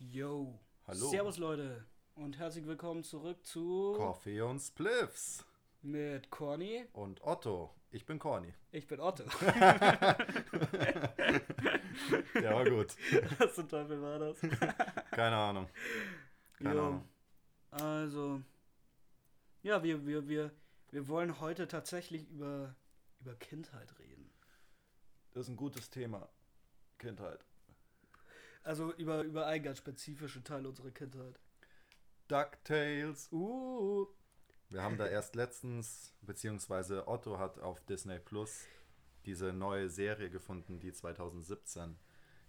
Yo. Hallo. Servus Leute und herzlich willkommen zurück zu Coffee und Spliffs. mit Corny. Und Otto. Ich bin Corny. Ich bin Otto. Der war gut. Was zum Teufel war das? Keine Ahnung. Keine Jo. Ahnung. Also, ja, wir, wir, wir, wir wollen heute tatsächlich über, über Kindheit reden. Das ist ein gutes Thema. Kindheit. Also über, über einen ganz spezifischen Teil unserer Kindheit. DuckTales. Uh, Wir haben da erst letztens, beziehungsweise Otto hat auf Disney Plus diese neue Serie gefunden, die 2017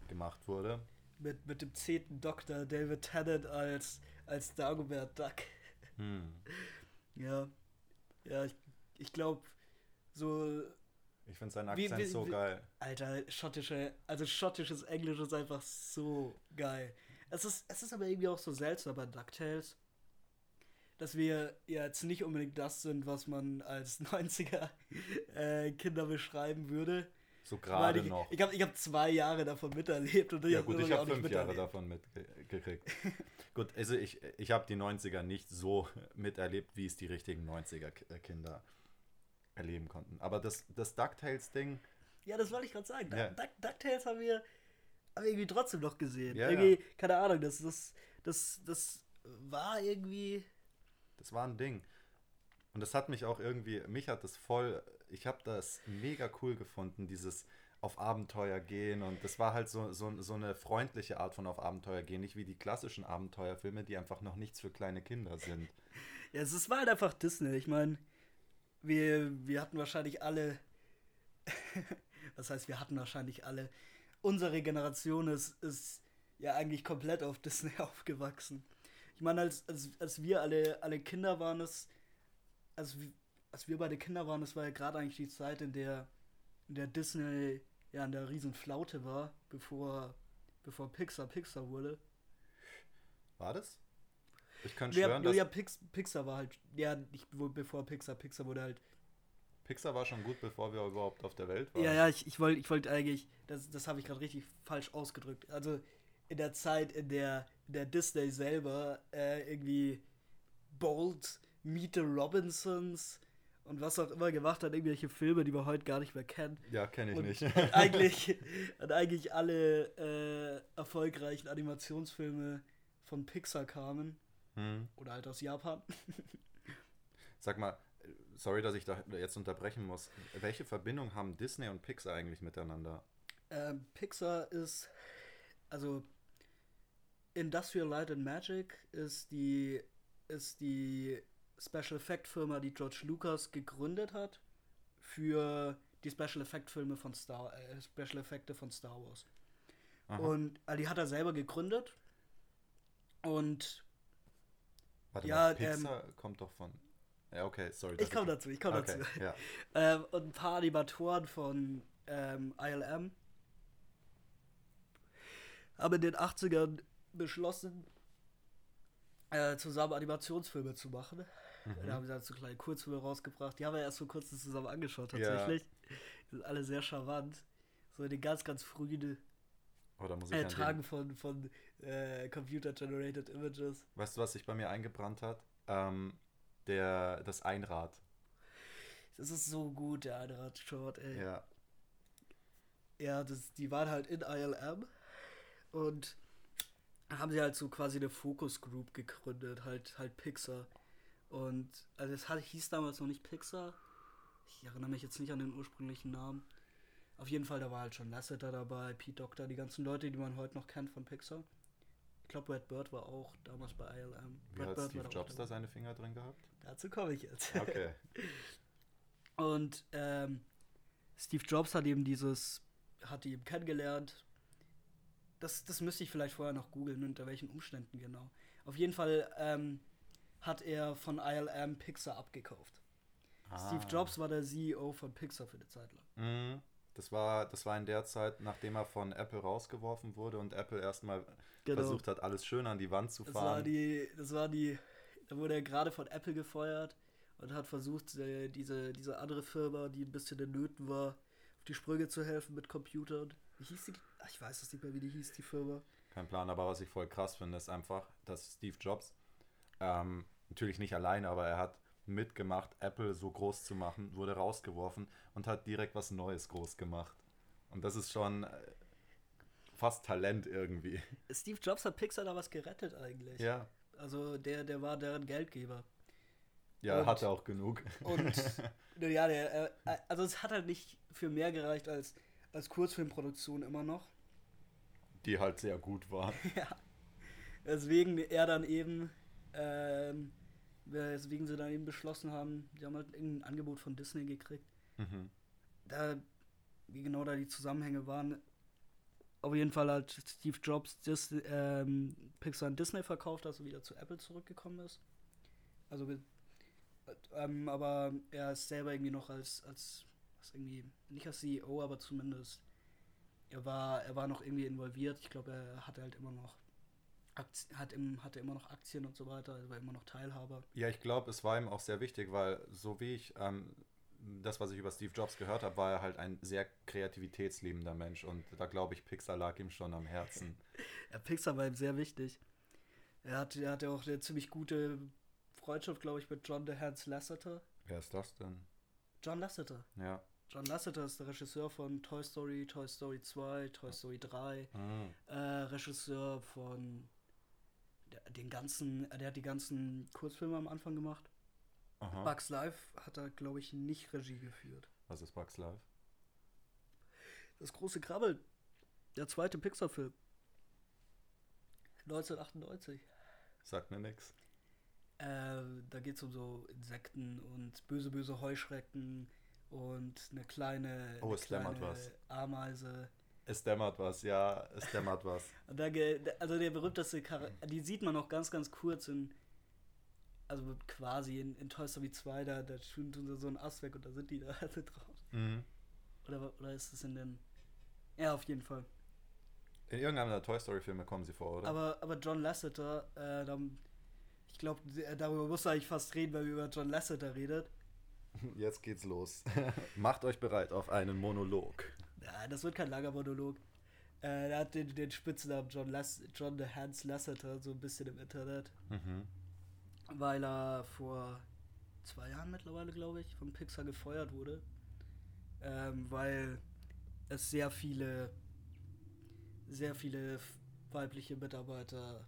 gemacht wurde. mit, mit dem zehnten Doktor David Tennant als, als Dagobert Duck. Hm. Ja, ja, ich, ich glaube, so Ich finde seinen Wie- Akzent wie- so wie- geil. Alter, schottische, also schottisches Englisch ist einfach so geil. Es ist, es ist aber irgendwie auch so seltsam bei DuckTales, dass wir ja jetzt nicht unbedingt das sind, was man als 90er äh, Kinder beschreiben würde. So gerade ich, noch. Ich habe ich hab zwei Jahre davon miterlebt und Ja hab gut, ich habe fünf Jahre davon mitgekriegt. gut, also ich, ich habe die 90er nicht so miterlebt, wie es die richtigen 90er-Kinder erleben konnten. Aber das, das DuckTales-Ding, Ja, das wollte ich gerade sagen. Ja. Duck, DuckTales haben wir, haben wir irgendwie trotzdem noch gesehen. Ja, irgendwie, keine Ahnung, das, das, das, das war irgendwie. das war ein Ding. Und das hat mich auch irgendwie, mich hat das voll, ich habe das mega cool gefunden, dieses auf Abenteuer gehen. Und das war halt so, so, so eine freundliche Art von auf Abenteuer gehen, nicht wie die klassischen Abenteuerfilme, die einfach noch nichts für kleine Kinder sind. Ja, es war halt einfach Disney. Ich meine, wir, wir hatten wahrscheinlich alle. was heißt, wir hatten wahrscheinlich alle. Unsere Generation ist, ist ja eigentlich komplett auf Disney aufgewachsen. Ich meine, als, als, als wir alle, alle Kinder waren, es. Als, als wir beide Kinder waren, das war ja gerade eigentlich die Zeit, in der, in der Disney ja an der Riesenflaute war, bevor, bevor Pixar Pixar wurde. War das? Ich kann Ja, schwören, dass ja Pix, Pixar war halt, ja, nicht bevor Pixar Pixar wurde halt Pixar war schon gut, bevor wir überhaupt auf der Welt waren. Ja, ja, ich, ich wollte ich wollt eigentlich, das, das habe ich gerade richtig falsch ausgedrückt. Also in der Zeit, in der, in der Disney selber äh, irgendwie Bolt, Meet the Robinsons und was auch immer gemacht hat, irgendwelche Filme, die wir heute gar nicht mehr kennen. Ja, kenne ich Und, nicht. und eigentlich, und eigentlich alle äh, erfolgreichen Animationsfilme von Pixar kamen. Hm. Oder halt aus Japan. Sag mal, sorry, dass ich da jetzt unterbrechen muss. Welche Verbindung haben Disney und Pixar eigentlich miteinander? Ähm, Pixar ist, also Industrial Light and Magic ist die, ist die Special Effect Firma, die George Lucas gegründet hat für die Special Effect Filme von Star, äh, Special Effekte von Star Wars. Aha. Und äh, die hat er selber gegründet und Warte ja, mal, Pixar kommt doch von. Ja, okay, sorry. ich komme dazu, ich komme okay, dazu. Ja. Ähm, und ein paar Animatoren von ähm, ILM haben in den 80ern beschlossen, äh, zusammen Animationsfilme zu machen. Mhm. Da haben sie halt so kleine Kurzfilme rausgebracht. Die haben wir erst vor kurzem zusammen angeschaut, Ja. tatsächlich. Die sind alle sehr charmant. So in den ganz, ganz frühen Oh, da muss ich den, von, von äh, Computer-Generated Images. Weißt du, was sich bei mir eingebrannt hat? Ähm, der, das Einrad. Das ist so gut, der Einrad-Short, ey. Ja. Ja, das, die waren halt in ILM und haben sie halt so quasi eine Focus Group gegründet, halt halt Pixar. Und also es hat, hieß damals noch nicht Pixar. Ich erinnere mich jetzt nicht an den ursprünglichen Namen. Auf jeden Fall, da war halt schon Lasseter dabei, Pete Doctor, die ganzen Leute, die man heute noch kennt von Pixar. Ich glaube, Brad Bird war auch damals bei ILM. Wie Brad hat Bird Steve Jobs da seine Finger drin gehabt? Dazu komme ich jetzt. Okay. Und ähm, Steve Jobs hat eben dieses, hat ihn kennengelernt. Das, das müsste ich vielleicht vorher noch googeln, unter welchen Umständen genau. Auf jeden Fall ähm, hat er von ILM Pixar abgekauft. Steve Ah. Jobs war der CEO von Pixar für eine Zeit lang. Mhm. Das war, das war in der Zeit, nachdem er von Apple rausgeworfen wurde und Apple erstmal Genau. versucht hat, alles schön an die Wand zu Das war fahren. die, das war die, da wurde er gerade von Apple gefeuert und hat versucht, äh, diese, diese andere Firma, die ein bisschen in Nöten war, auf die Sprünge zu helfen mit Computern. Wie hieß die? Ach, ich weiß es nicht mehr, wie die hieß, die Firma. Kein Plan, aber was ich voll krass finde, ist einfach, dass Steve Jobs, ähm, natürlich nicht alleine, aber er hat mitgemacht, Apple so groß zu machen, wurde rausgeworfen und hat direkt was Neues groß gemacht. Und das ist schon äh, fast Talent irgendwie. Steve Jobs hat Pixar da was gerettet eigentlich. Ja. Also der, der war deren Geldgeber. Ja, Und- hat er auch genug. Und ja, der, äh, also es hat halt nicht für mehr gereicht als, als Kurzfilmproduktion immer noch. Die halt sehr gut war. ja. Deswegen er dann eben, ähm, weswegen sie dann eben beschlossen haben, die haben halt irgendein Angebot von Disney gekriegt. Mhm. Da, wie genau da die Zusammenhänge waren, auf jeden Fall hat Steve Jobs Dis ähm, Pixar an Disney verkauft, als er wieder zu Apple zurückgekommen ist. Also, ähm, aber er ist selber irgendwie noch als, als, als irgendwie, nicht als CEO, aber zumindest, er war, er war noch irgendwie involviert. Ich glaube, er hatte halt immer noch, Aktien, hat im, hatte immer noch Aktien und so weiter, er war immer noch Teilhaber. Ja, ich glaube, es war ihm auch sehr wichtig, weil so wie ich ähm, das, was ich über Steve Jobs gehört habe, war er halt ein sehr kreativitätsliebender Mensch und da glaube ich, Pixar lag ihm schon am Herzen. Ja, Pixar war ihm sehr wichtig. Er hat, er hatte auch eine ziemlich gute Freundschaft, glaube ich, mit John DeHans Lasseter. Wer ist das denn? John Lasseter. Ja. John Lasseter ist der Regisseur von Toy Story, Toy Story 2, Toy Story 3. Mhm. Äh, Regisseur von den ganzen, der hat die ganzen Kurzfilme am Anfang gemacht. Aha. Bugs Life hat er, glaube ich, nicht Regie geführt. Was ist Bugs Life? Das große Krabbeln. Der zweite Pixar-Film. 1998. Sagt mir nix. Äh, da geht es um so Insekten und böse, böse Heuschrecken und eine kleine, Oh, eine kleine. Ameise. Es dämmert was, ja, es dämmert was. Da, also der berühmteste Charakter, die sieht man noch ganz, ganz kurz in, also quasi in, in Toy Story 2, da, da tun sie so einen Ast weg und da sind die da alle drauf. Mhm. Oder, oder ist es in den, ja, auf jeden Fall. In irgendeinem der Toy Story Filme kommen sie vor, oder? Aber, aber John Lasseter, äh, dann, ich glaube, darüber muss er eigentlich fast reden, weil wir über John Lasseter redet. Jetzt geht's los. Macht euch bereit auf einen Monolog. Ja, das wird kein langer Monolog. Äh, er hat den, den Spitznamen John, Lass John the Hans Lasseter so ein bisschen im Internet, Mhm. weil er vor zwei Jahren mittlerweile, glaube ich, von Pixar gefeuert wurde. Ähm, weil es sehr viele, sehr viele weibliche Mitarbeiter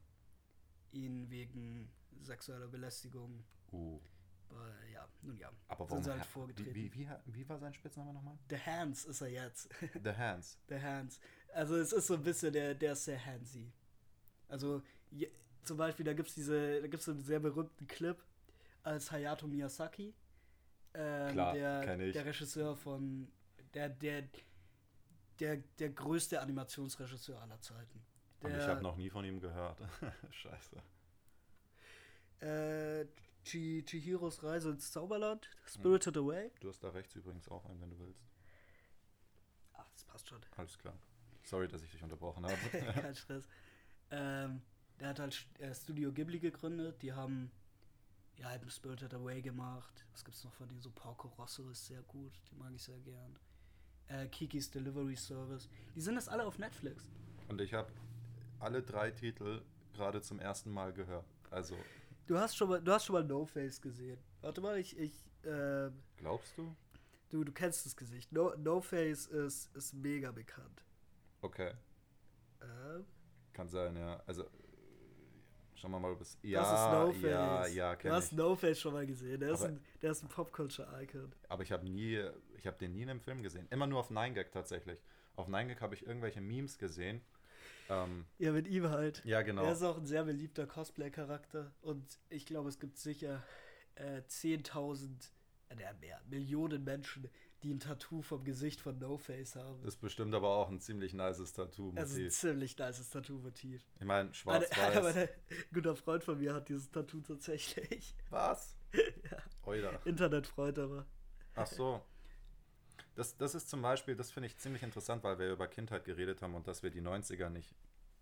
ihn wegen sexueller Belästigung Uh. Bei, ja, nun ja, Aber sind warum? sie halt vorgetreten. wie, wie, wie war sein Spitzname nochmal? The Hans ist er jetzt. The Hands. The Hands. Also es ist so ein bisschen der, der ist sehr handsy. Also je, zum Beispiel, da gibt es diese, da gibt's einen sehr berühmten Clip als Hayato Miyazaki. Ähm, Klar, der, ich. der Regisseur von der, der, der, der größte Animationsregisseur aller Zeiten. Und ich Der, habe noch nie von ihm gehört. Scheiße. äh, Chi- Chihiros Reise ins Zauberland, Spirited Away. Du hast da rechts übrigens auch einen, wenn du willst. Ach, das passt schon. Alles klar. Sorry, dass ich dich unterbrochen habe. Kein Stress. Ähm, der hat halt äh, Studio Ghibli gegründet. Die haben ja halt Spirited Away gemacht. Was gibt's noch von denen? So Porco Rosso ist sehr gut. Die mag ich sehr gern. Äh, Kikis Delivery Service. Die sind das alle auf Netflix. Und ich habe alle drei Titel gerade zum ersten Mal gehört. Also, Du hast schon mal, du hast schon mal No Face gesehen. Warte mal, ich, ich, äh, glaubst du? du, du kennst das Gesicht. No, no Face ist, ist mega bekannt. Okay. Ähm, Kann sein, ja. Also, schauen wir mal, ob es. das Ja, ist No Face. ja, ja, du hast ich. No Face schon mal gesehen. Der ist Aber- ein, der ist ein Popculture-Icon. Aber ich habe nie, ich habe den nie in einem Film gesehen. Immer nur auf 9gag tatsächlich. Auf 9gag habe ich irgendwelche Memes gesehen. Ähm, Ja, mit ihm halt. ja, genau. Er ist auch ein sehr beliebter Cosplay-Charakter und ich glaube, es gibt sicher äh, 10.000, äh, ja, mehr, Millionen Menschen, die ein Tattoo vom Gesicht von No Face haben. Das ist bestimmt aber auch ein ziemlich nices Tattoo-Motiv. Das ist ein ziemlich nices Tattoo-Motiv. ich meine, schwarz-weiß. ein guter Freund von mir hat dieses Tattoo tatsächlich. Was? ja. Internetfreund aber. Ach so. Das, das ist zum Beispiel, das finde ich ziemlich interessant, weil wir über Kindheit geredet haben und dass wir die 90er nicht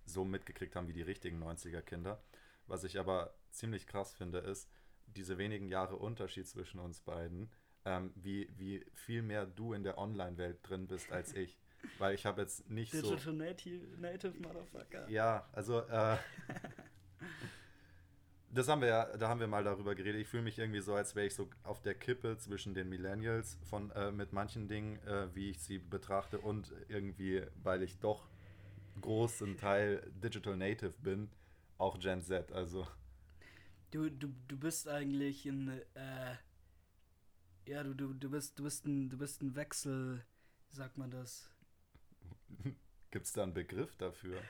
so mitgekriegt haben wie die richtigen 90er Kinder. Was ich aber ziemlich krass finde, ist diese wenigen Jahre Unterschied zwischen uns beiden, ähm, wie, wie viel mehr du in der Online-Welt drin bist als ich. weil ich habe jetzt nicht Digital so. Native, Native Motherfucker. Ja, also äh, das haben wir ja, da haben wir mal darüber geredet. Ich fühle mich irgendwie so, als wäre ich so auf der Kippe zwischen den Millennials von äh, mit manchen Dingen, äh, wie ich sie betrachte, und irgendwie, weil ich doch großen Teil Digital Native bin, auch Gen Z. Also Du, du, du bist eigentlich ein, äh, ja, du, du, du bist, du bist ein, du bist ein Wechsel, wie sagt man das? gibt es da einen Begriff dafür?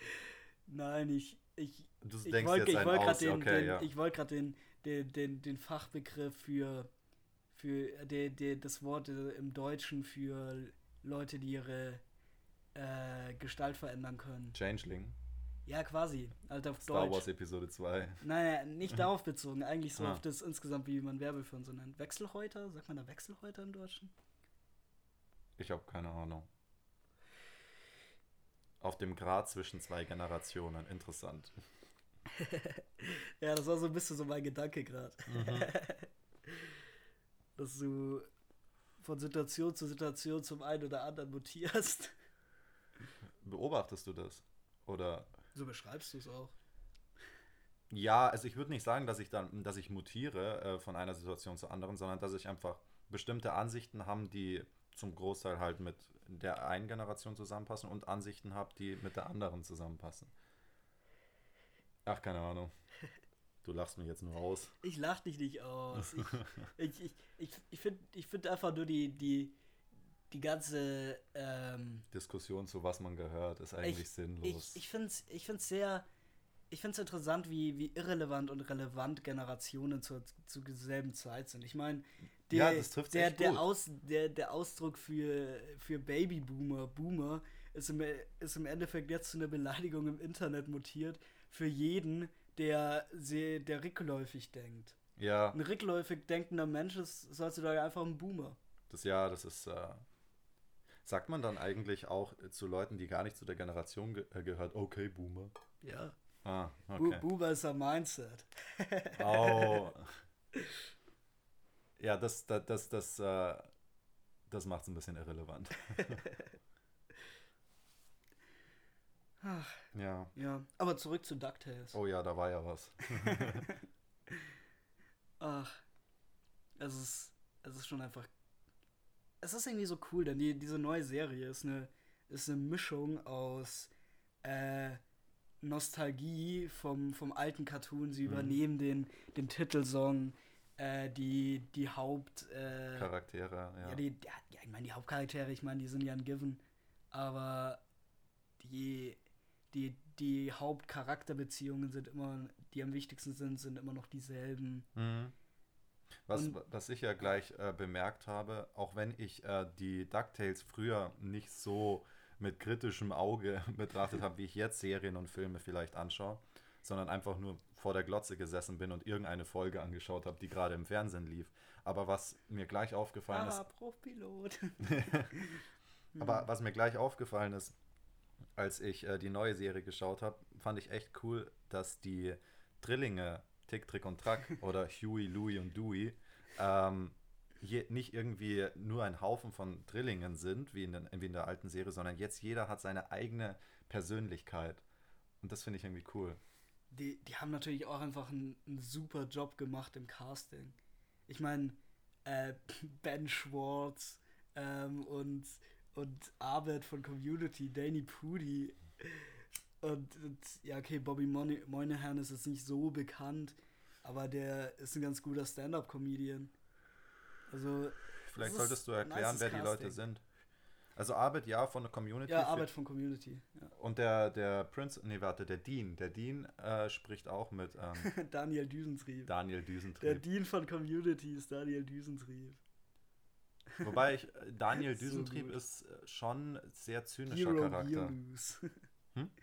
Nein, ich, ich, Du ich wollte wollt gerade den, okay, den, ja. ich wollt den, den, den, den Fachbegriff für, für der, der, das Wort äh, im Deutschen für Leute, die ihre äh, Gestalt verändern können. Changeling, Ja, quasi. Halt auf Star Deutsch. Wars Episode 2. Naja, nicht darauf bezogen, eigentlich so Ah. auf das insgesamt, wie man Werbefilm so nennt. Wechselhäuter? Sagt man da Wechselhäuter im Deutschen? Ich habe keine Ahnung. Auf dem Grad zwischen zwei Generationen. Interessant. Ja, das war so ein bisschen so mein Gedanke gerade. Mhm. Dass du von Situation zu Situation zum einen oder anderen mutierst. Beobachtest du das? Oder So beschreibst du es auch. Ja, also ich würde nicht sagen, dass ich dann, dass ich mutiere äh, von einer Situation zur anderen, sondern dass ich einfach bestimmte Ansichten habe, die zum Großteil halt mit der einen Generation zusammenpassen und Ansichten habe, die mit der anderen zusammenpassen. Ach, keine Ahnung. Du lachst mich jetzt nur aus. Ich lach dich nicht aus. Ich, ich, ich, ich, ich finde ich find einfach nur die, die, die ganze. Ähm, Diskussion zu was man gehört, ist eigentlich ich, sinnlos. Ich, ich finde es ich find's sehr. Ich finde es interessant, wie, wie irrelevant und relevant Generationen zur, zur selben Zeit sind. Ich meine, Ja, der, trifft's der, der. Aus, der, der Ausdruck für, für Babyboomer, Boomer, ist im, ist im Endeffekt jetzt zu einer Beleidigung im Internet mutiert für jeden, der, der rückläufig denkt. ja, Ein rückläufig denkender Mensch ist heutzutage einfach ein Boomer. das ja, das ist. Äh, sagt man dann eigentlich auch zu Leuten, die gar nicht zu der Generation ge äh, gehört, okay, Boomer? Ja. Ah, Bu okay. Boomer ist ein Mindset. Oh. Ja, das, das, das, das, äh, das macht es ein bisschen irrelevant. Ach, Ja. ja. Aber zurück zu DuckTales. Oh ja, da war ja was. Ach, es ist, es ist schon einfach. Es ist irgendwie so cool, denn die, diese neue Serie ist eine, ist eine Mischung aus äh, Nostalgie vom, vom alten Cartoon. Sie Mhm. übernehmen den, den Titelsong, äh, die, die Haupt. Äh, Charaktere, ja. ja, die, ja, ja, ich meine, die Hauptcharaktere, ich meine, die sind ja ein Given. Aber die, die, die Hauptcharakterbeziehungen sind immer, die am wichtigsten sind, sind immer noch dieselben. Mhm. Was, Und- was ich ja gleich äh, bemerkt habe, auch wenn ich äh, die DuckTales früher nicht so mit kritischem Auge betrachtet habe, wie ich jetzt Serien und Filme vielleicht anschaue, sondern einfach nur vor der Glotze gesessen bin und irgendeine Folge angeschaut habe, die gerade im Fernsehen lief. Aber was mir gleich aufgefallen ist, Ah, Profpilot. Aber was mir gleich aufgefallen ist, als ich äh, die neue Serie geschaut habe, fand ich echt cool, dass die Drillinge Tick, Trick und Track oder Huey, Louie und Dewey ähm, je, nicht irgendwie nur ein Haufen von Drillingen sind, wie in, den, wie in der alten Serie, sondern jetzt jeder hat seine eigene Persönlichkeit. Und das finde ich irgendwie cool. Die, die haben natürlich auch einfach einen, super Job gemacht im Casting. Ich meine, äh, Ben Schwartz ähm, und, und Arbeit von Community, Danny Pudi und, und ja, okay, Bobby Moynihan ist jetzt nicht so bekannt, aber der ist ein ganz guter Stand-Up-Comedian. Also, Vielleicht solltest du erklären, wer die Leute sind. Also Arbeit ja von der Community. ja, Arbeit von Community. Ja. Und der, der Prince, nee, warte, der Dean. Der Dean äh, spricht auch mit ähm, Daniel Düsentrieb. Daniel Der Düsentrieb. Dean von Community ist Daniel Düsentrieb. Wobei ich, Daniel So Düsentrieb gut. ist äh, schon sehr zynischer Hero Charakter. Hm?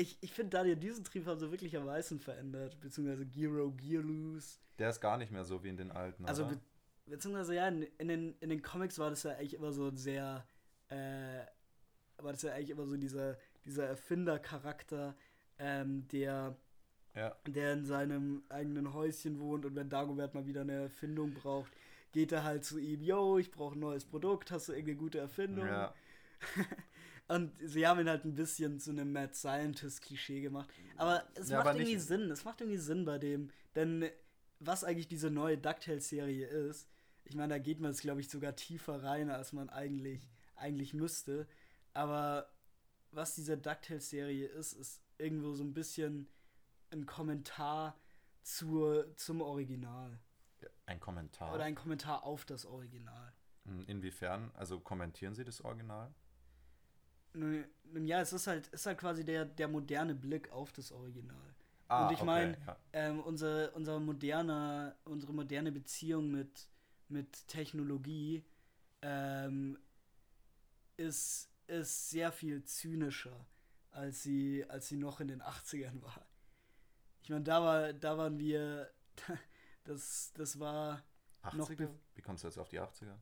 Ich, ich finde, Daniel Düsentrieb haben sie wirklich am meisten verändert, beziehungsweise Giro Gearloose. Der ist gar nicht mehr so wie in den alten, Also, oder? Be beziehungsweise ja, in, in, den, in den Comics war das ja eigentlich immer so ein sehr, äh, war das ja eigentlich immer so dieser, dieser Erfindercharakter, ähm, der, Ja, der in seinem eigenen Häuschen wohnt und wenn Dagobert mal wieder eine Erfindung braucht, geht er halt zu ihm, yo, ich brauche ein neues Produkt, hast du irgendeine gute Erfindung? ja. Und sie haben ihn halt ein bisschen zu einem Mad Scientist-Klischee gemacht. Aber es Ja, macht aber irgendwie nicht- Sinn. Es macht irgendwie Sinn bei dem. Denn was eigentlich diese neue DuckTales-Serie ist, ich meine, da geht man jetzt, glaube ich, sogar tiefer rein, als man eigentlich, eigentlich müsste. Aber was diese DuckTales-Serie ist, ist irgendwo so ein bisschen ein Kommentar zur, zum Original. Ein Kommentar. Oder ein Kommentar auf das Original. Hm, Inwiefern? Also kommentieren Sie das Original? Nun, ja, es ist halt, ist halt quasi der, der moderne Blick auf das Original. Ah, Und ich okay, meine, ja. ähm, unser, unser moderner, unsere moderne Beziehung mit, mit Technologie ähm, ist, ist sehr viel zynischer, als sie, als sie noch in den 80ern war. Ich meine, da, war, da waren wir, das, das war, noch 80er? Wie kommst du jetzt auf die 80er?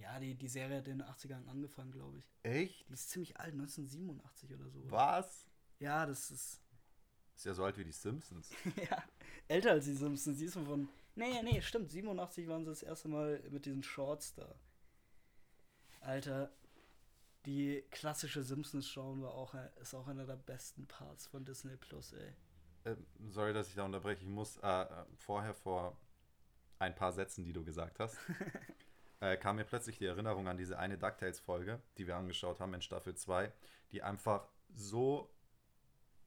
ja, die, die Serie hat in den 80ern angefangen, glaube ich. Echt? Die ist ziemlich alt, 1987 oder so. Was? Ja, das ist Ist ja so alt wie die Simpsons. ja, älter als die Simpsons. Die ist von. Nee, nee, stimmt. 87 waren sie das erste Mal mit diesen Shorts da. Alter, die klassische Simpsons schauen war auch, ist auch einer der besten Parts von Disney Plus, ey. Ähm, sorry, dass ich da unterbreche. Ich muss äh, äh, vorher vor ein paar Sätzen, die du gesagt hast, äh, kam mir plötzlich die Erinnerung an diese eine DuckTales-Folge, die wir angeschaut haben in Staffel 2, die einfach so.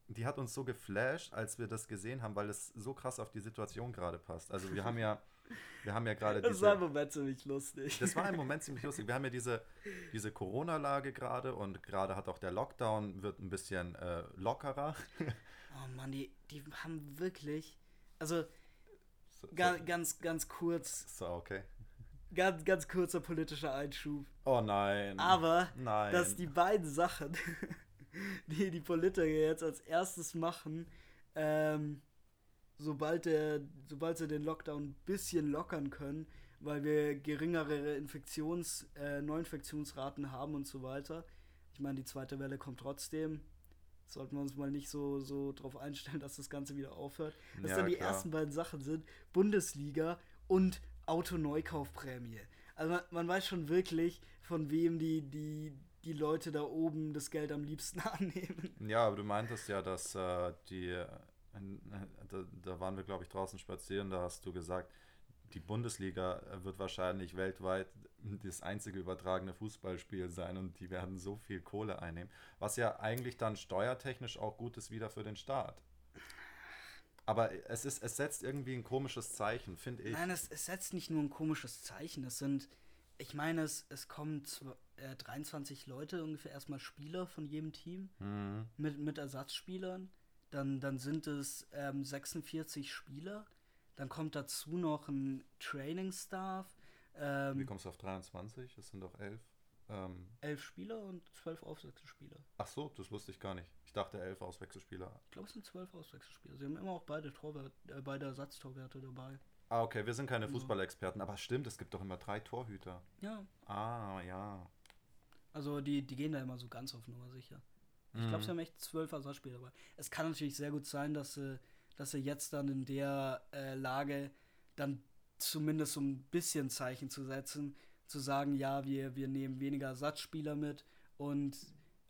Die hat uns so geflasht, als wir das gesehen haben, weil es so krass auf die Situation gerade passt. Also wir haben ja, wir haben ja gerade Das war im diese. Moment ziemlich lustig. Das war im Moment ziemlich lustig. Wir haben ja diese, diese Corona-Lage gerade und gerade hat auch der Lockdown wird ein bisschen äh, lockerer. Oh Mann, die, die haben wirklich. Also, So, so, ganz, ganz kurz. so, okay. Ganz, ganz kurzer politischer Einschub. Oh nein. Aber, nein. dass die beiden Sachen, die die Politiker jetzt als erstes machen, ähm, sobald, der, sobald sie den Lockdown ein bisschen lockern können, weil wir geringere Infektions-, äh, Neuinfektionsraten haben und so weiter. Ich meine, die zweite Welle kommt trotzdem. Sollten wir uns mal nicht so, so drauf einstellen, dass das Ganze wieder aufhört. Dass Ja, dann die klar. ersten beiden Sachen sind Bundesliga und Autoneukaufprämie. Also man, man weiß schon wirklich, von wem die, die, die Leute da oben das Geld am liebsten annehmen. Ja, aber du meintest ja, dass äh, die, äh, da, da waren wir, glaube ich, draußen spazieren, da hast du gesagt, die Bundesliga äh, wird wahrscheinlich weltweit das einzige übertragene Fußballspiel sein und die werden so viel Kohle einnehmen, was ja eigentlich dann steuertechnisch auch gut ist wieder für den Staat. Aber es, ist, es setzt irgendwie ein komisches Zeichen, finde ich. Nein, es, es setzt nicht nur ein komisches Zeichen. Es sind, ich meine, es, es kommen zw- äh, 23 Leute ungefähr erstmal Spieler von jedem Team Mhm. mit, mit Ersatzspielern. Dann, dann sind es ähm, 46 Spieler. Dann kommt dazu noch ein Training-Staff. Wie Ähm, kommst du auf 23? Es sind doch elf. Ähm, elf Spieler und zwölf Auswechselspieler. ach so, das wusste ich gar nicht. Ich dachte elf Auswechselspieler. Ich glaube, es sind zwölf Auswechselspieler. Sie haben immer auch beide, Torwart, äh, beide Ersatztorwärter dabei. Ah, okay, wir sind keine Fußballexperten, aber stimmt, es gibt doch immer drei Torhüter. Ja, Ah, ja. also die, die gehen da immer so ganz auf Nummer sicher. Ich Mhm. glaube, sie haben echt zwölf Ersatzspieler dabei. Es kann natürlich sehr gut sein, dass sie, dass sie jetzt dann in der äh, Lage dann zumindest so ein bisschen Zeichen zu setzen, zu sagen, ja, wir, wir nehmen weniger Ersatzspieler mit und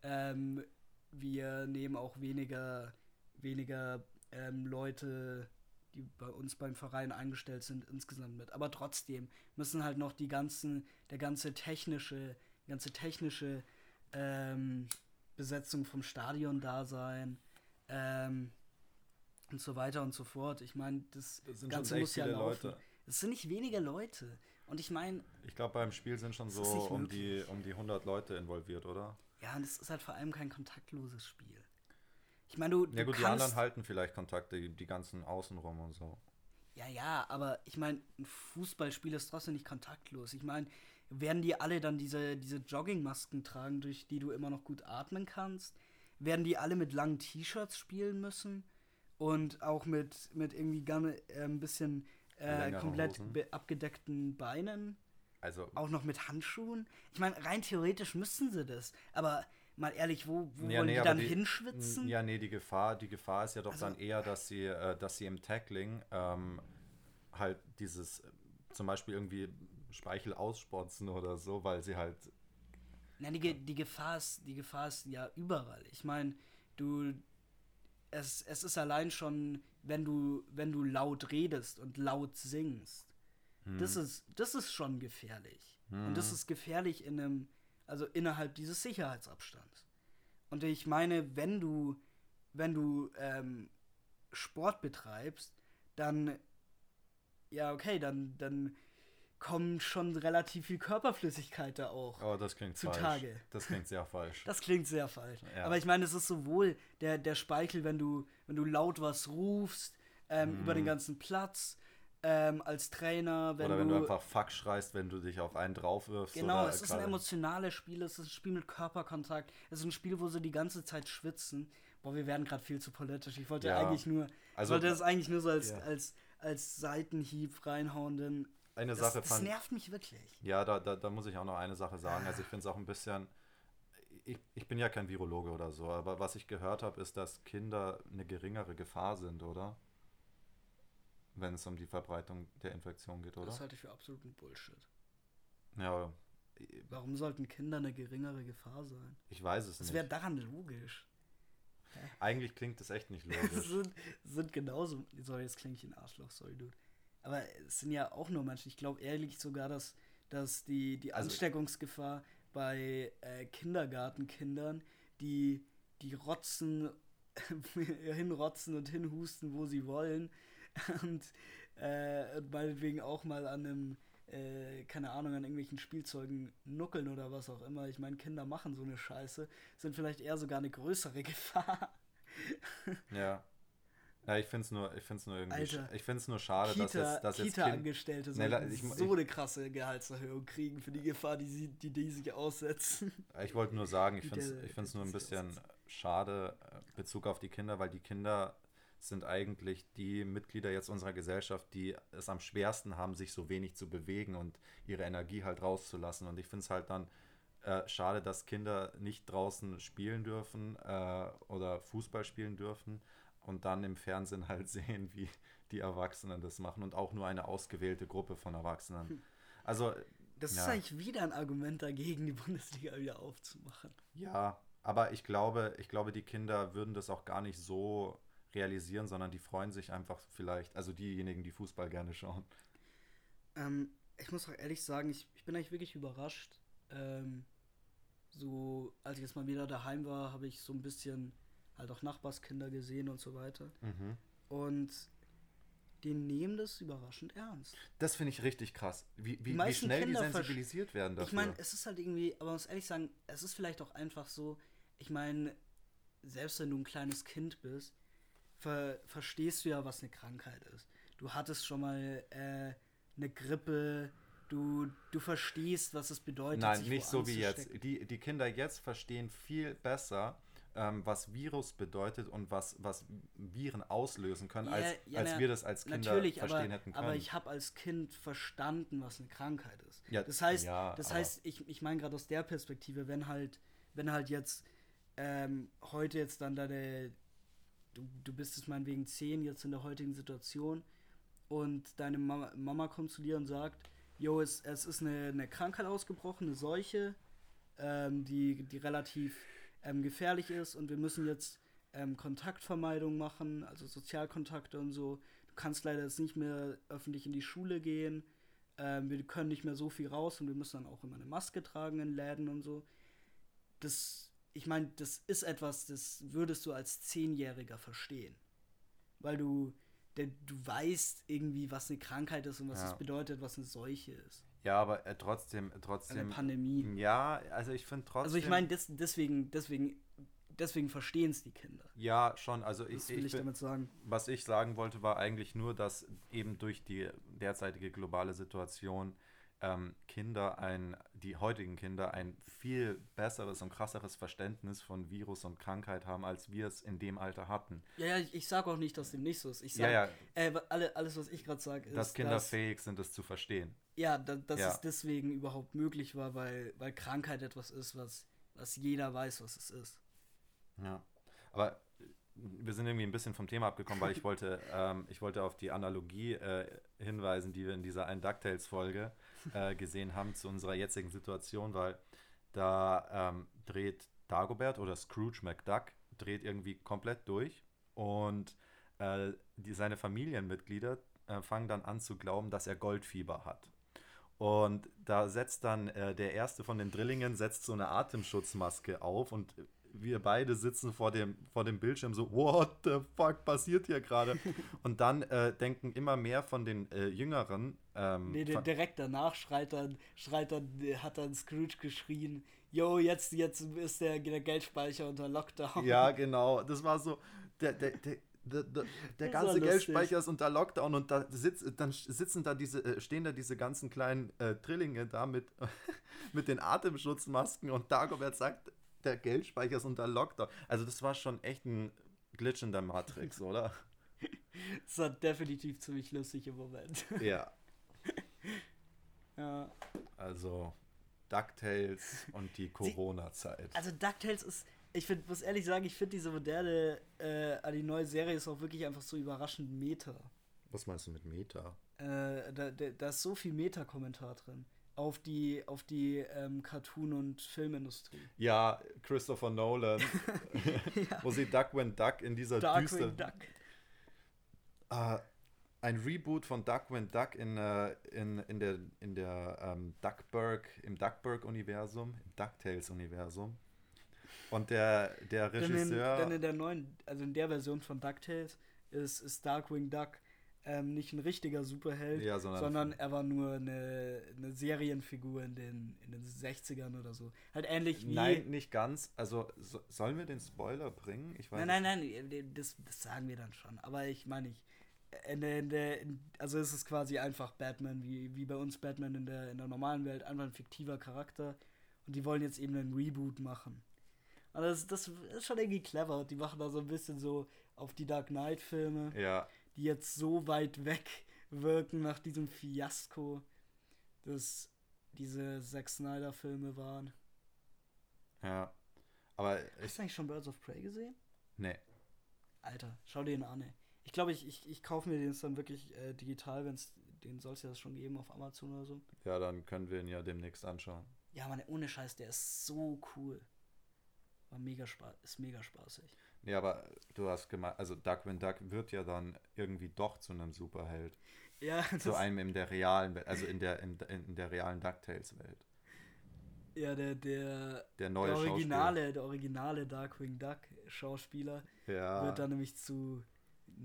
ähm, wir nehmen auch weniger, weniger ähm, Leute, die bei uns beim Verein eingestellt sind, insgesamt mit. Aber trotzdem müssen halt noch die ganzen, der ganze technische, ganze technische ähm, Besetzung vom Stadion da sein ähm, und so weiter und so fort. Ich meine, das, Das sind Ganze muss ja laufen. Leute. Es sind nicht wenige Leute. Und ich meine, Ich glaube, beim Spiel sind schon so um die, um die 100 Leute involviert, oder? ja, und es ist halt vor allem kein kontaktloses Spiel. Ich meine, du, Ja du gut, die kannst, anderen halten vielleicht Kontakte, die, ganzen außenrum und so. Ja, ja, aber ich meine, ein Fußballspiel ist trotzdem nicht kontaktlos. Ich meine, werden die alle dann diese, diese Joggingmasken tragen, durch die du immer noch gut atmen kannst? Werden die alle mit langen T-Shirts spielen müssen? Und auch mit, mit irgendwie gar äh, ein bisschen äh, komplett abgedeckten Beinen? Also, Auch noch mit Handschuhen? Ich meine, rein theoretisch müssten sie das. Aber mal ehrlich, wo, wo Ja, wollen nee, die dann die- hinschwitzen? ja, nee, die Gefahr, die Gefahr ist ja doch Also- dann eher, dass sie, äh, dass sie im Tackling ähm, halt dieses, zum Beispiel irgendwie Speichel ausspotzen oder so, weil sie halt Na, die, die, Gefahr ist, die Gefahr ist ja überall. Ich meine, du. Es, es ist allein schon, wenn du, wenn du laut redest und laut singst. Hm. Das, ist, das ist schon gefährlich. Hm. Und das ist gefährlich in einem, also innerhalb dieses Sicherheitsabstands. Und ich meine, wenn du, wenn du ähm, Sport betreibst, dann, ja, okay, dann, dann kommt schon relativ viel Körperflüssigkeit da auch. Oh, das klingt zutage. falsch. Das klingt sehr falsch. Das klingt sehr falsch. Ja. Aber ich meine, es ist sowohl der, der Speichel, wenn du, wenn du laut was rufst, ähm, mm. über den ganzen Platz, ähm, als Trainer, wenn oder wenn du, du, einfach Fuck schreist, wenn du dich auf einen draufwirfst. Genau, es ist ein emotionales Spiel, es ist ein Spiel mit Körperkontakt, es ist ein Spiel, wo sie die ganze Zeit schwitzen. Boah, wir werden gerade viel zu politisch. Ich wollte ja. eigentlich nur, also, wollte das eigentlich nur so als, ja. als, als Seitenhieb reinhauen, denn eine das, Sache das fand. Nervt mich wirklich. Ja, da, da, da muss ich auch noch eine Sache sagen. Also ich finde es auch ein bisschen. Ich, ich bin ja kein Virologe oder so, aber was ich gehört habe, ist, dass Kinder eine geringere Gefahr sind, oder? Wenn es um die Verbreitung der Infektion geht, oder? Das halte ich für absoluten Bullshit. Ja. Warum sollten Kinder eine geringere Gefahr sein? Ich weiß es das nicht. Das wäre daran logisch. Eigentlich klingt das echt nicht logisch. sind, sind genauso. Sorry, jetzt klinge ich ein Arschloch, sorry, Dude. Aber es sind ja auch nur Menschen. Ich glaube ehrlich sogar, dass, dass die, die also Ansteckungsgefahr bei äh, Kindergartenkindern, die, die rotzen, hinrotzen und hinhusten, wo sie wollen, und äh, meinetwegen auch mal an einem, äh, keine Ahnung, an irgendwelchen Spielzeugen nuckeln oder was auch immer. Ich meine, Kinder machen so eine Scheiße, sind vielleicht eher sogar eine größere Gefahr. ja. Ja, ich finde es nur, ich find's nur irgendwie, Alter, ich finde es nur schade, Kita, dass jetzt, dass jetzt Angestellte nee, so eine krasse Gehaltserhöhung kriegen für die Gefahr, die sie, die, die sich aussetzen. Ich wollte nur sagen, ich finde es, ich finde es nur ein bisschen schade äh, Bezug auf die Kinder, weil die Kinder sind eigentlich die Mitglieder jetzt unserer Gesellschaft, die es am schwersten haben, sich so wenig zu bewegen und ihre Energie halt rauszulassen. Und ich finde es halt dann äh, schade, dass Kinder nicht draußen spielen dürfen äh, oder Fußball spielen dürfen und dann im Fernsehen halt sehen, wie die Erwachsenen das machen und auch nur eine ausgewählte Gruppe von Erwachsenen. Hm. Also. Das ja. ist eigentlich wieder ein Argument dagegen, die Bundesliga wieder aufzumachen. Ja, aber ich glaube, ich glaube, die Kinder würden das auch gar nicht so realisieren, sondern die freuen sich einfach vielleicht, also diejenigen, die Fußball gerne schauen. Ähm, ich muss auch ehrlich sagen, ich, ich bin eigentlich wirklich überrascht. Ähm, so, als ich jetzt mal wieder daheim war, habe ich so ein bisschen halt auch Nachbarskinder gesehen und so weiter. Mhm. Und die nehmen das überraschend ernst. Das finde ich richtig krass. Wie, wie, wie schnell Kinder die sensibilisiert werden dafür. Ich meine, es ist halt irgendwie, aber man muss ehrlich sagen, es ist vielleicht auch einfach so, ich meine, selbst wenn du ein kleines Kind bist, ver verstehst du ja, was eine Krankheit ist. Du hattest schon mal äh, eine Grippe, du, du verstehst, was es bedeutet. Nein, nicht so wie jetzt. Die, die Kinder jetzt verstehen viel besser, ähm, was Virus bedeutet und was, was Viren auslösen können, ja, als, ja, als na, wir das als Kinder verstehen aber, hätten können. Aber ich habe als Kind verstanden, was eine Krankheit ist. Ja, das heißt, das heißt ich, ich meine gerade aus der Perspektive, wenn halt, wenn halt jetzt ähm, heute jetzt dann deine, du, du bist es meinetwegen zehn jetzt in der heutigen Situation und deine Mama, Mama kommt zu dir und sagt, jo, es, es ist eine, eine Krankheit ausgebrochen, eine Seuche, ähm, die, die relativ ähm, gefährlich ist und wir müssen jetzt ähm, Kontaktvermeidung machen, also Sozialkontakte und so. Du kannst leider jetzt nicht mehr öffentlich in die Schule gehen. Ähm, wir können nicht mehr so viel raus und wir müssen dann auch immer eine Maske tragen in Läden und so. Das, ich meine, das ist etwas, das würdest du als Zehnjähriger verstehen. Weil du, denn du weißt irgendwie, was eine Krankheit ist und was es bedeutet, was eine Seuche ist. Ja, aber äh, trotzdem, trotzdem. Eine Pandemie. Ja, also ich finde trotzdem. Also ich meine, des, deswegen, deswegen, deswegen verstehen es die Kinder. Ja, schon. Also ich, das will ich, ich damit sagen. Was ich sagen wollte, war eigentlich nur, dass eben durch die derzeitige globale Situation ähm, Kinder ein, die heutigen Kinder ein viel besseres und krasseres Verständnis von Virus und Krankheit haben, als wir es in dem Alter hatten. Ja, ja, ich, ich sage auch nicht, dass dem nicht so ist. Ich sage, ja, ja. äh, alle, alles, was ich gerade sage, ist, dass Kinder dass, fähig sind, es zu verstehen. Ja, da, dass ja. es deswegen überhaupt möglich war, weil, weil Krankheit etwas ist, was, was jeder weiß, was es ist. Ja, aber wir sind irgendwie ein bisschen vom Thema abgekommen, weil ich wollte, ähm, ich wollte auf die Analogie äh, hinweisen, die wir in dieser einen DuckTales-Folge äh, gesehen haben zu unserer jetzigen Situation, weil da ähm, dreht Dagobert oder Scrooge McDuck dreht irgendwie komplett durch und äh, die, seine Familienmitglieder äh, fangen dann an zu glauben, dass er Goldfieber hat. Und da setzt dann äh, der erste von den Drillingen setzt so eine Atemschutzmaske auf und wir beide sitzen vor dem, vor dem Bildschirm so, what the fuck passiert hier gerade? Und dann äh, denken immer mehr von den äh, Jüngeren. Ähm, Nee, von- direkt danach schreit dann, schreit dann, hat dann Scrooge geschrien, yo, jetzt, jetzt ist der, der Geldspeicher unter Lockdown. Ja, genau. Das war so. Der, der, der, der, der, der ganze. Geldspeicher ist unter Lockdown und da sitzt, dann sitzen da diese, äh, stehen da diese ganzen kleinen äh, Drillinge da mit, mit den Atemschutzmasken und Dagobert sagt, der Geldspeicher ist unter Lockdown. Also das war schon echt ein Glitch in der Matrix, oder? Das war definitiv ziemlich lustig im Moment. Ja. ja. Also DuckTales und die Corona-Zeit. Also DuckTales ist, ich find, muss ehrlich sagen, ich finde diese moderne, äh, die neue Serie ist auch wirklich einfach so überraschend Meta. Was meinst du mit Meta? Äh, da, da, da ist so viel Meta-Kommentar drin. Auf die, auf die ähm, Cartoon- und Filmindustrie. Ja, Christopher Nolan, ja. wo sie Duckwind Duck in dieser düsteren... Darkwing Duck. Äh, ein Reboot von Duckwind Duck in, äh, in, in der, in der ähm, Duckburg, im Duckburg-Universum, im DuckTales-Universum. Und der, der Denn in, Regisseur. denn in der neuen, also in der Version von DuckTales ist, ist Darkwing Duck ähm, nicht ein richtiger Superheld, Ja, sondern- sondern er war nur eine, eine Serienfigur in den, in den 60ern oder so. Halt ähnlich wie. Nein, nicht ganz. Also, so, sollen wir den Spoiler bringen? Ich weiß Nein, nein, nein, das, das sagen wir dann schon. Aber ich meine, ich, in der, in der, also es ist quasi einfach Batman, wie, wie bei uns Batman in der, in der normalen Welt, einfach ein fiktiver Charakter. Und die wollen jetzt eben einen Reboot machen. Und das, das ist schon irgendwie clever. Die machen da so ein bisschen so auf die Dark Knight-Filme, Ja, die jetzt so weit weg wirken nach diesem Fiasko, dass diese Zack Snyder-Filme waren. ja. Aber Hast du eigentlich schon Birds of Prey gesehen? Nee. Alter, schau dir den an, ey. Ich glaube, ich, ich, ich kaufe mir den jetzt dann wirklich äh, digital, wenn's, den soll es ja schon geben auf Amazon oder so. Ja, dann können wir ihn ja demnächst anschauen. Ja, Mann, ohne Scheiß, der ist so cool. War mega spaß, ist mega spaßig. Nee, aber du hast gemeint, also Duckwind Duck wird ja dann irgendwie doch zu einem Superheld. Ja, Zu einem in der realen Welt, also in der, in, in der realen DuckTales-Welt. ja der, der, Der neue der originale, der originale Darkwing Duck Schauspieler Ja. wird dann nämlich zu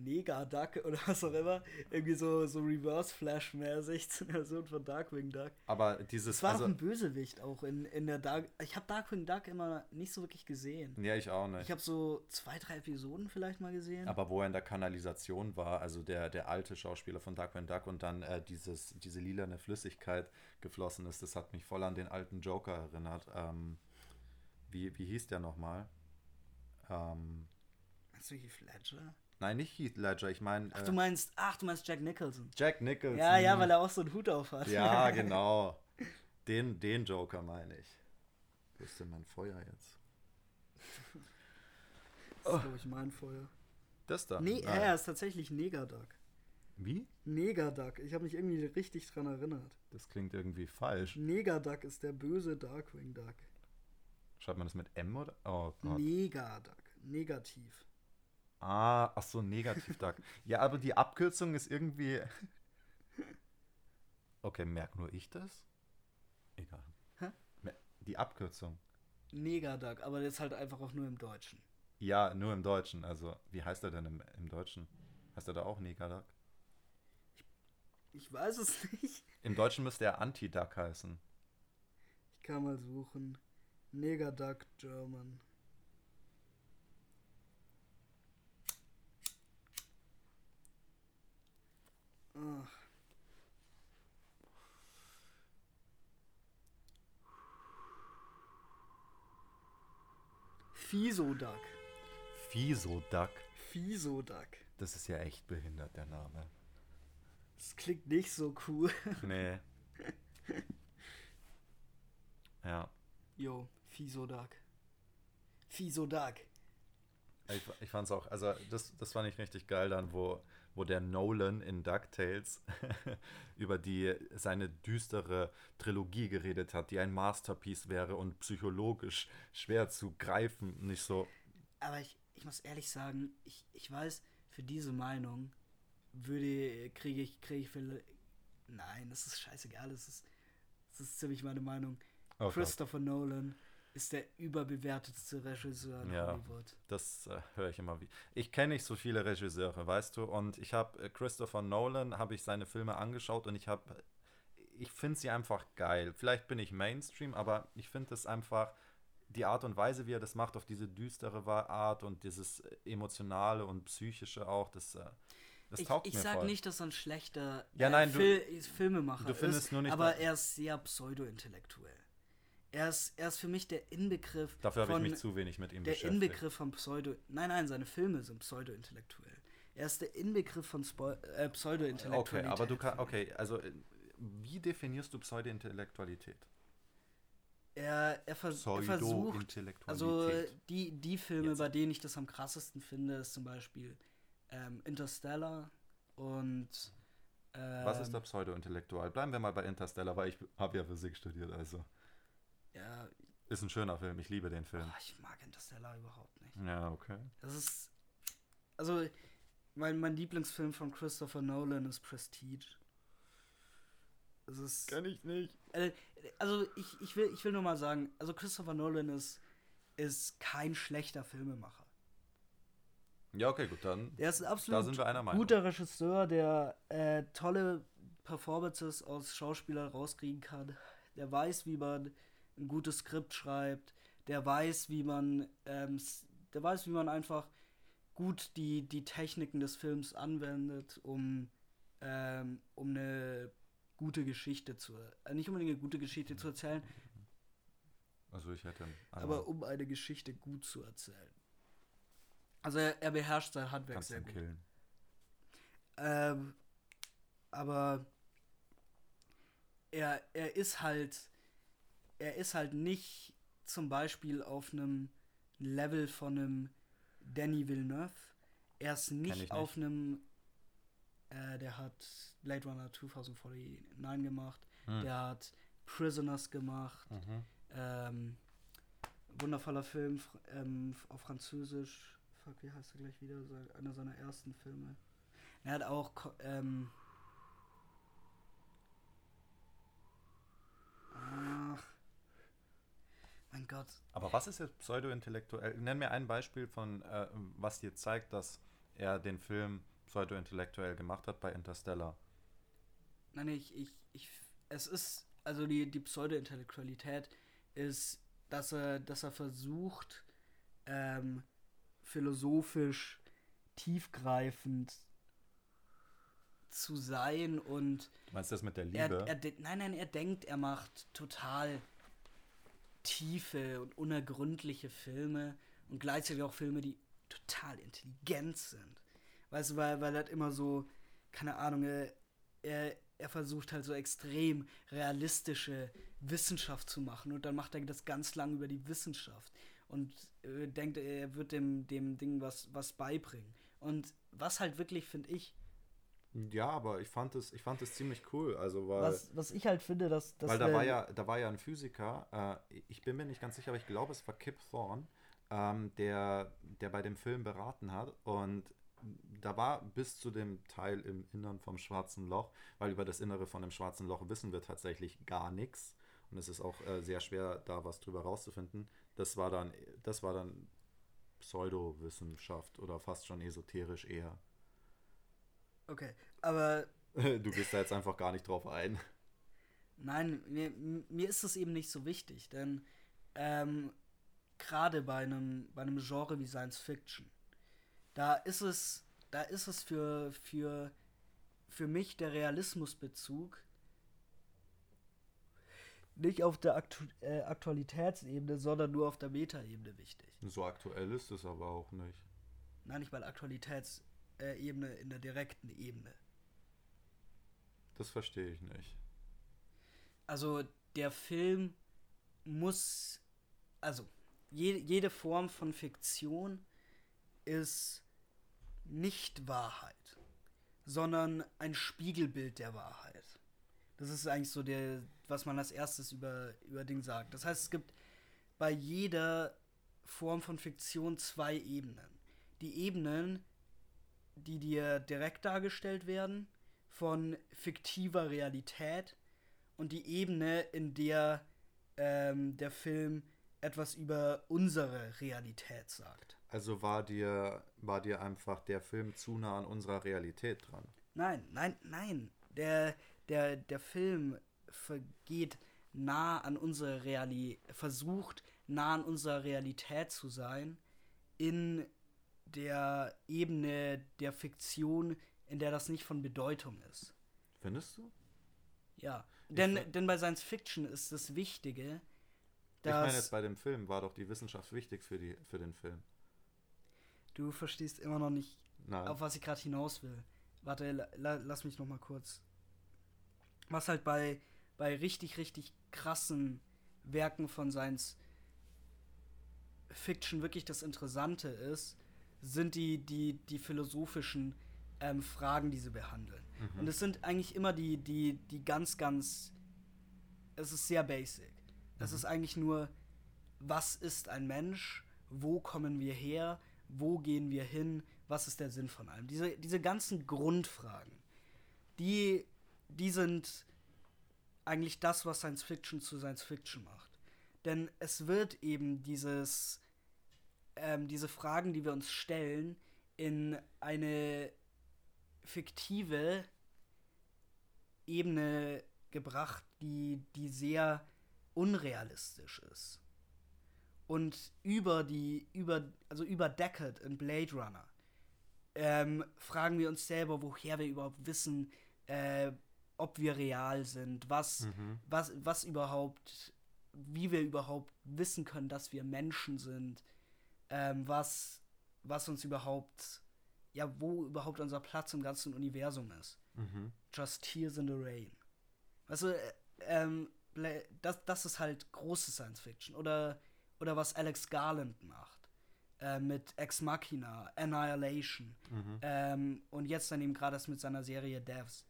Negaduck oder was auch immer. Irgendwie so, so Reverse Flash mäßig zu der Version von Darkwing Duck. Aber dieses, Es war also, ein Bösewicht auch in, in der Dark. Ich habe Darkwing Duck immer nicht so wirklich gesehen. ja, ich auch nicht. Ich habe so zwei, drei Episoden vielleicht mal gesehen. Aber wo er in der Kanalisation war, also der, der alte Schauspieler von Duckwind Duck und dann äh, dieses, diese lilane Flüssigkeit geflossen ist, das hat mich voll an den alten Joker erinnert. Ähm, wie, wie hieß der nochmal? Ähm, Meinst du Heath Ledger? nein, nicht Heath Ledger, ich meine Ach, äh, du meinst, ach, du meinst Jack Nicholson. Jack Nicholson. Ja, ja, weil er auch so einen Hut auf hat. Ja, genau. Den, den Joker meine ich. Wo ist denn mein Feuer jetzt? Das ist, glaube ich, mein Feuer. Das da? Nee, Nein. er ist tatsächlich Negaduck. Wie? Negaduck. Ich habe mich irgendwie richtig dran erinnert. Das klingt irgendwie falsch. Negaduck ist der böse Darkwing Duck. Schreibt man das mit M oder? Oh Gott. Negaduck. Negativ. Ah, ach so, negativ Duck. ja, aber die Abkürzung ist irgendwie. Okay, merk nur ich das? Egal. Hä? Die Abkürzung. Negaduck, aber das ist halt einfach auch nur im Deutschen. Ja, nur im Deutschen. Also, wie heißt er denn im, im Deutschen? Heißt er da auch Negaduck? Ich weiß es nicht. Im Deutschen müsste er Anti-Duck heißen. Ich kann mal suchen. Negaduck German. Ach. Fisoduck. Fisoduck. Fisoduck. Das ist ja echt behindert, der Name. Das klingt nicht so cool. Nee. Ja. Jo, Fisoduck. Fisoduck. Ich, ich fand's auch, also das, das fand ich richtig geil dann, wo, wo der Nolan in DuckTales über die seine düstere Trilogie geredet hat, die ein Masterpiece wäre und psychologisch schwer zu greifen. Nicht so. Aber ich, ich muss ehrlich sagen, ich, ich weiß, für diese Meinung würde, kriege ich, kriege ich für, nein, das ist scheißegal, das ist, das ist ziemlich meine Meinung. Oh. Christopher Nolan ist der überbewertetste Regisseur in Ja. Hollywood. Das äh, höre ich immer wieder. Ich kenne nicht so viele Regisseure, weißt du, und ich habe äh, Christopher Nolan, habe ich seine Filme angeschaut und ich habe, ich finde sie einfach geil. Vielleicht bin ich Mainstream, aber ich finde es einfach die Art und Weise, wie er das macht, auf diese düstere Art und dieses äh, emotionale und psychische auch, das, äh, das Ich, ich sag voll. nicht, dass er ein schlechter Ja, äh, nein, du- Fil Filmemacher du findest ist, nur nicht, aber er ist sehr pseudo-intellektuell. Er ist, er ist für mich der Inbegriff Dafür habe ich mich zu wenig mit ihm der beschäftigt. Inbegriff von Pseudo. Nein, nein, seine Filme sind pseudo-intellektuell. Er ist der Inbegriff von Spo äh, Pseudo-Intellektualität. Okay, aber du kannst, okay, also äh, wie definierst du Pseudo-Intellektualität? Er, er, vers er versucht. Pseudo-Intellektualität. Also die, die Filme, Jetzt. bei denen ich das am krassesten finde, ist zum Beispiel ähm, Interstellar und. Ähm, Was ist da Pseudo-intellektual? Bleiben wir mal bei Interstellar, weil ich habe ja Physik studiert, also. Ja, Ist ein schöner Film, ich liebe den Film. boah, ich mag Interstellar überhaupt nicht. Ja, okay. Das ist. Also, mein, mein Lieblingsfilm von Christopher Nolan ist Prestige. Es ist. ich nicht. Äh, also, ich, ich, will, ich will nur mal sagen, also Christopher Nolan ist, ist kein schlechter Filmemacher. Ja, okay, gut, dann. Er ist ein Da absolut sind wir einer Meinung. guter Regisseur, der äh, tolle Performances aus Schauspielern rauskriegen kann. Der weiß, wie man ein gutes Skript schreibt. Der weiß, wie man, ähm, der weiß, wie man einfach gut die, die Techniken des Films anwendet, um, ähm, um eine gute Geschichte zu, äh, nicht unbedingt eine gute Geschichte zu erzählen, Also ich hätte. aber um eine Geschichte gut zu erzählen. Also er, er beherrscht sein Handwerk sehr gut. killen. Ähm, aber er, er ist halt, er ist halt nicht zum Beispiel auf einem Level von einem Danny Villeneuve. Er ist ich nicht nicht. auf einem, äh, der hat Blade Runner 2049 gemacht, Hm. der hat Prisoners gemacht, Mhm. ähm, wundervoller Film ähm, auf Französisch. Fuck, wie heißt er gleich wieder? Einer seiner ersten Filme. Er hat auch ähm, Ach. Mein Gott. Aber was ist jetzt pseudo-intellektuell? Nenn mir ein Beispiel von, äh, was dir zeigt, dass er den Film pseudo-intellektuell gemacht hat bei Interstellar. Nein, ich, ich, ich, es ist, also die, die Pseudo-Intellektualität ist, dass er, dass er versucht, ähm, philosophisch tiefgreifend zu sein und Du meinst das mit der er, Liebe? er, de- nein, nein, er denkt, er macht total tiefe und unergründliche Filme und gleichzeitig auch Filme, die total intelligent sind. Weißt du, weil, weil er hat immer so, keine Ahnung, er, er, er versucht halt so extrem realistische Wissenschaft zu machen und dann macht er das ganz lang über die Wissenschaft und äh, denkt, er wird dem, dem Ding was, was beibringen. Und was halt wirklich, finde ich, ja, aber ich fand es, ich fand es ziemlich cool. Also weil, was, was ich halt finde, dass, dass weil da war ja, da war ja ein Physiker, äh, ich bin mir nicht ganz sicher, aber ich glaube, es war Kip Thorne, ähm, der, der bei dem Film beraten hat. Und da war bis zu dem Teil im Innern vom Schwarzen Loch, weil über das Innere von dem Schwarzen Loch wissen wir tatsächlich gar nichts. Und es ist auch äh, sehr schwer, da was drüber rauszufinden. Das war dann, das war dann Pseudowissenschaft oder fast schon esoterisch eher. Okay, aber Du gehst da jetzt einfach gar nicht drauf ein. nein, mir, mir ist das eben nicht so wichtig, denn ähm, gerade bei einem, bei einem Genre wie Science Fiction, da ist es, da ist es für, für, für mich der Realismusbezug nicht auf der Aktu äh, Aktualitätsebene, sondern nur auf der Metaebene wichtig. So aktuell ist es aber auch nicht. Nein, nicht mal Aktualitätsebene in der direkten Ebene. Das verstehe ich nicht. Also der Film muss, also je, jede Form von Fiktion ist nicht Wahrheit, sondern ein Spiegelbild der Wahrheit. Das ist eigentlich so der, was man als erstes über, über Ding sagt. Das heißt, es gibt bei jeder Form von Fiktion zwei Ebenen. Die Ebenen, die dir direkt dargestellt werden, von fiktiver Realität und die Ebene, in der ähm, der Film etwas über unsere Realität sagt. Also war dir, war dir einfach der Film zu nah an unserer Realität dran? Nein, nein, nein. Der, der, der Film vergeht nah an unsere Realität, versucht nah an unserer Realität zu sein, in der Ebene der Fiktion, in der das nicht von Bedeutung ist. Findest du? Ja, denn, denn bei Science Fiction ist das Wichtige, dass. Ich meine, jetzt bei dem Film war doch die Wissenschaft wichtig für, die, für den Film. Du verstehst immer noch nicht, Nein. auf was ich gerade hinaus will. Warte, la, la, lass mich noch mal kurz. Was halt bei, bei richtig, richtig krassen Werken von Science Fiction wirklich das Interessante ist, sind die, die, die philosophischen ähm, Fragen, die sie behandeln. Mhm. Und es sind eigentlich immer die, die, die ganz, ganz. Es ist sehr basic. Es mhm. ist eigentlich nur, was ist ein Mensch? Wo kommen wir her? Wo gehen wir hin? Was ist der Sinn von allem? Diese, diese ganzen Grundfragen, die, die sind eigentlich das, was Science Fiction zu Science Fiction macht. Denn es wird eben dieses, ähm, diese Fragen, die wir uns stellen, in eine fiktive Ebene gebracht, die, die sehr unrealistisch ist. Und über die, über, also über Deckard in Blade Runner ähm, fragen wir uns selber, woher wir überhaupt wissen, äh, ob wir real sind, was, mhm. was, was überhaupt, wie wir überhaupt wissen können, dass wir Menschen sind, ähm, was, was uns überhaupt, ja, wo überhaupt unser Platz im ganzen Universum ist. Mhm. Just Tears in the Rain. Also, äh, ähm, das, das ist halt große Science Fiction. Oder, oder was Alex Garland macht. Äh, mit Ex Machina, Annihilation. Mhm. Ähm, und jetzt dann eben gerade das mit seiner Serie Devs.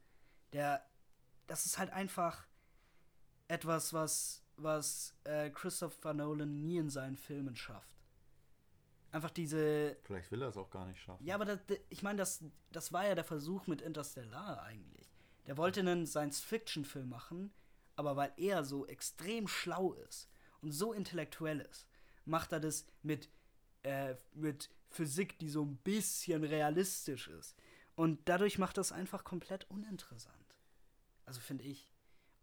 Der, das ist halt einfach etwas, was, was äh, Christopher Nolan nie in seinen Filmen schafft. Einfach diese. Vielleicht will er es auch gar nicht schaffen. Ja, aber das, ich meine, das, das war ja der Versuch mit Interstellar eigentlich. Der wollte einen Science-Fiction-Film machen, aber weil er so extrem schlau ist und so intellektuell ist, macht er das mit, äh, mit Physik, die so ein bisschen realistisch ist. Und dadurch macht das einfach komplett uninteressant. Also finde ich.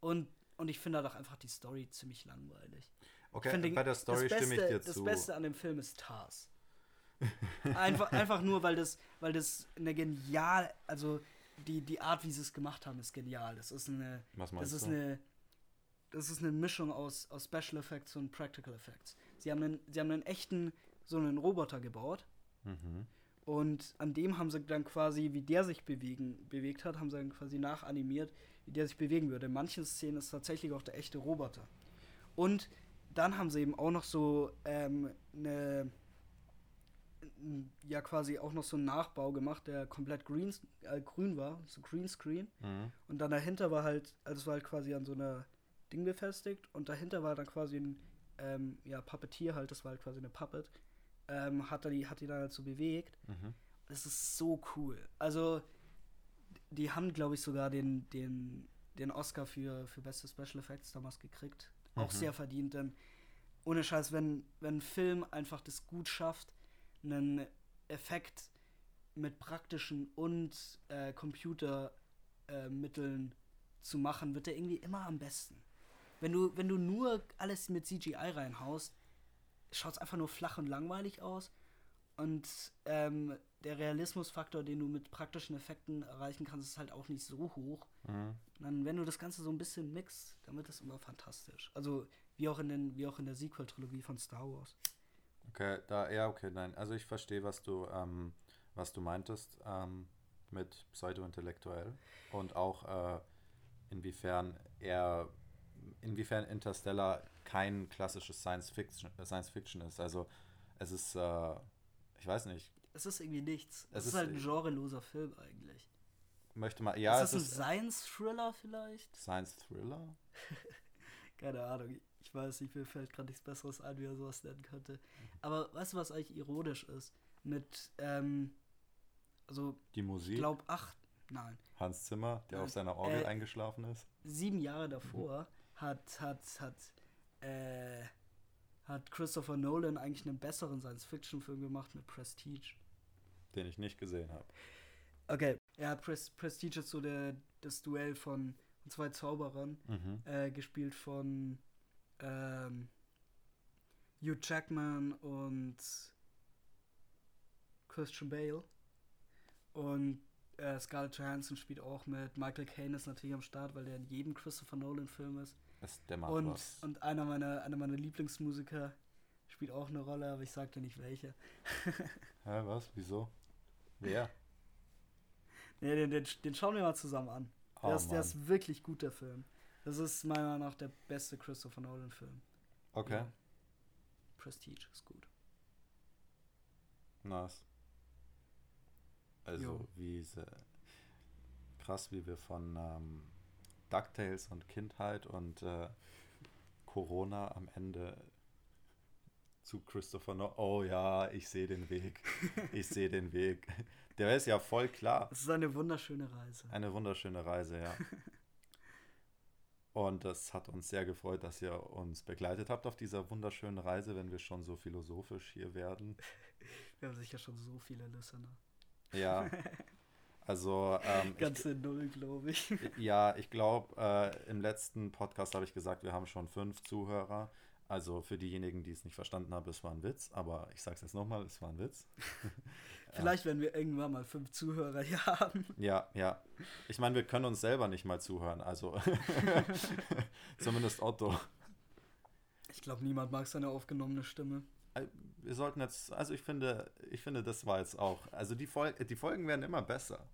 Und, und ich finde doch einfach die Story ziemlich langweilig. Okay, bei der Story Beste, stimme ich dir zu. Das Beste an dem Film ist Tars. Einfach, einfach nur, weil das, weil das eine genial, also die, die Art, wie sie es gemacht haben, ist genial. Das ist eine. Was meinst das ist du? eine. Das ist eine Mischung aus, aus Special Effects und Practical Effects. Sie haben einen, sie haben einen echten, so einen Roboter gebaut. Mhm. Und an dem haben sie dann quasi, wie der sich bewegen, bewegt hat, haben sie dann quasi nachanimiert, wie der sich bewegen würde. In manchen Szenen ist tatsächlich auch der echte Roboter. Und dann haben sie eben auch noch so ähm, eine, ja quasi auch noch so einen Nachbau gemacht, der komplett green, äh, grün war, so Greenscreen. Mhm. Und dann dahinter war halt, also es war halt quasi an so einer Ding befestigt und dahinter war dann quasi ein ähm, ja, Puppeteer halt, das war halt quasi eine Puppet, ähm, hat, er die, hat die dann halt so bewegt. Mhm. Das ist so cool. Also die haben, glaube ich, sogar den, den, den Oscar für, für beste Special Effects damals gekriegt. Auch mhm. sehr verdient, denn ohne Scheiß, wenn, wenn ein Film einfach das gut schafft, einen Effekt mit praktischen und äh, Computermitteln äh, zu machen, wird der irgendwie immer am besten. Wenn du, wenn du nur alles mit CGI reinhaust, schaut es einfach nur flach und langweilig aus. Und ähm, der Realismusfaktor, den du mit praktischen Effekten erreichen kannst, ist halt auch nicht so hoch. Mhm. dann, wenn du das Ganze so ein bisschen mixt, dann wird das immer fantastisch. Also wie auch in, den, wie auch in der Sequel-Trilogie von Star Wars. Okay, da, ja, okay, nein. Also ich verstehe, was du, ähm, was du meintest ähm, mit pseudo-intellektuell und auch äh, inwiefern er, inwiefern Interstellar kein klassisches Science Fiction, Science Fiction ist. Also es ist, äh, ich weiß nicht, es ist irgendwie nichts. Es, Es ist, ist- halt ein genreloser Film eigentlich. Möchte mal, ja, ist es das ein Science-Thriller vielleicht? Science Thriller. Keine Ahnung. Ich weiß nicht, mir fällt gerade nichts Besseres ein, wie er sowas nennen könnte. Mhm. Aber weißt du, was eigentlich ironisch ist? Mit, ähm, also, Die ich Musik. glaube, acht, nein, Hans Zimmer, der Nein. auf seiner Orgel Äh, eingeschlafen ist. sieben Jahre davor hat, hat, hat, äh, hat Christopher Nolan eigentlich einen besseren Science-Fiction-Film gemacht mit Prestige. Den ich nicht gesehen habe. Okay. Er hat Pres Prestige ist so der, das Duell von zwei Zauberern, Mhm. äh, gespielt von ähm, Hugh Jackman und Christian Bale. Und äh, Scarlett Johansson spielt auch mit. Michael Caine ist natürlich am Start, weil der in jedem Christopher Nolan-Film ist. Es dämmert Und, was. und einer, meiner, einer meiner Lieblingsmusiker spielt auch eine Rolle, aber ich sag dir nicht welche. Hä, was? Wieso? Wer? Nee, den, den, den schauen wir mal zusammen an. Der, Oh, ist, der ist wirklich gut, der Film. Das ist meiner Meinung nach der beste Christopher Nolan-Film. Okay, Ja. Prestige ist gut. nice. Also, Jo. wie se- krass, wie wir von ähm, DuckTales und Kindheit und äh, Corona am Ende zu Christopher No. Oh ja, ich sehe den Weg. Ich sehe den Weg. Der ist ja voll klar. Es ist eine wunderschöne Reise. Eine wunderschöne Reise, ja. Und das hat uns sehr gefreut, dass ihr uns begleitet habt auf dieser wunderschönen Reise, wenn wir schon so philosophisch hier werden. Wir haben sicher schon so viele Listener. Ja. Also, ähm, Ganze Null, glaube ich. ich, ja, ich glaube, äh, im letzten Podcast habe ich gesagt, wir haben schon fünf Zuhörer. Also für diejenigen, die es nicht verstanden haben, es war ein Witz, aber ich sage es jetzt nochmal, es war ein Witz. Vielleicht werden wir irgendwann mal fünf Zuhörer hier haben. Ja, ja. Ich meine, wir können uns selber nicht mal zuhören, also zumindest Otto. Ich glaube, niemand mag seine aufgenommene Stimme. Äh, Wir sollten jetzt, also ich finde, ich finde, das war jetzt auch, also die, Fol die Folgen werden immer besser.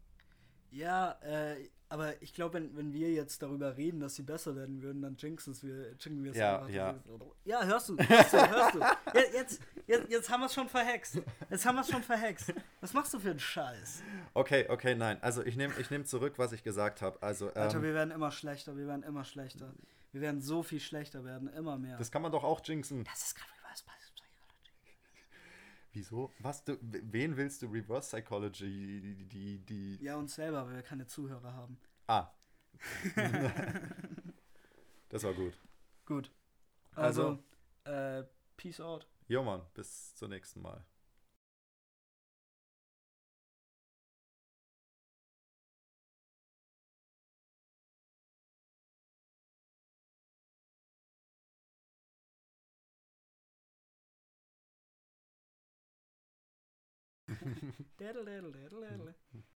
Ja, äh, aber ich glaube, wenn, wenn wir jetzt darüber reden, dass sie besser werden würden, dann jinxen wir, es Ja, einfach. ja. Ja, hörst du, hörst du, hörst du. Ja, jetzt, jetzt, jetzt haben wir es schon verhext. Jetzt haben wir es schon verhext. Was machst du für einen Scheiß? Okay, okay, nein. Also ich nehme ich nehm zurück, was ich gesagt habe. Also Alter, ähm, wir werden immer schlechter, wir werden immer schlechter. Wir werden so viel schlechter werden, immer mehr. das kann man doch auch jinxen. das ist gerade. Wieso? Was du, wen willst du Reverse Psychology? Die, die, die. Ja, uns selber, weil wir keine Zuhörer haben. Ah. das war gut. Gut. Also- Also, äh, Peace out. Jo Mann, bis zum nächsten Mal. Terle, terle, terle.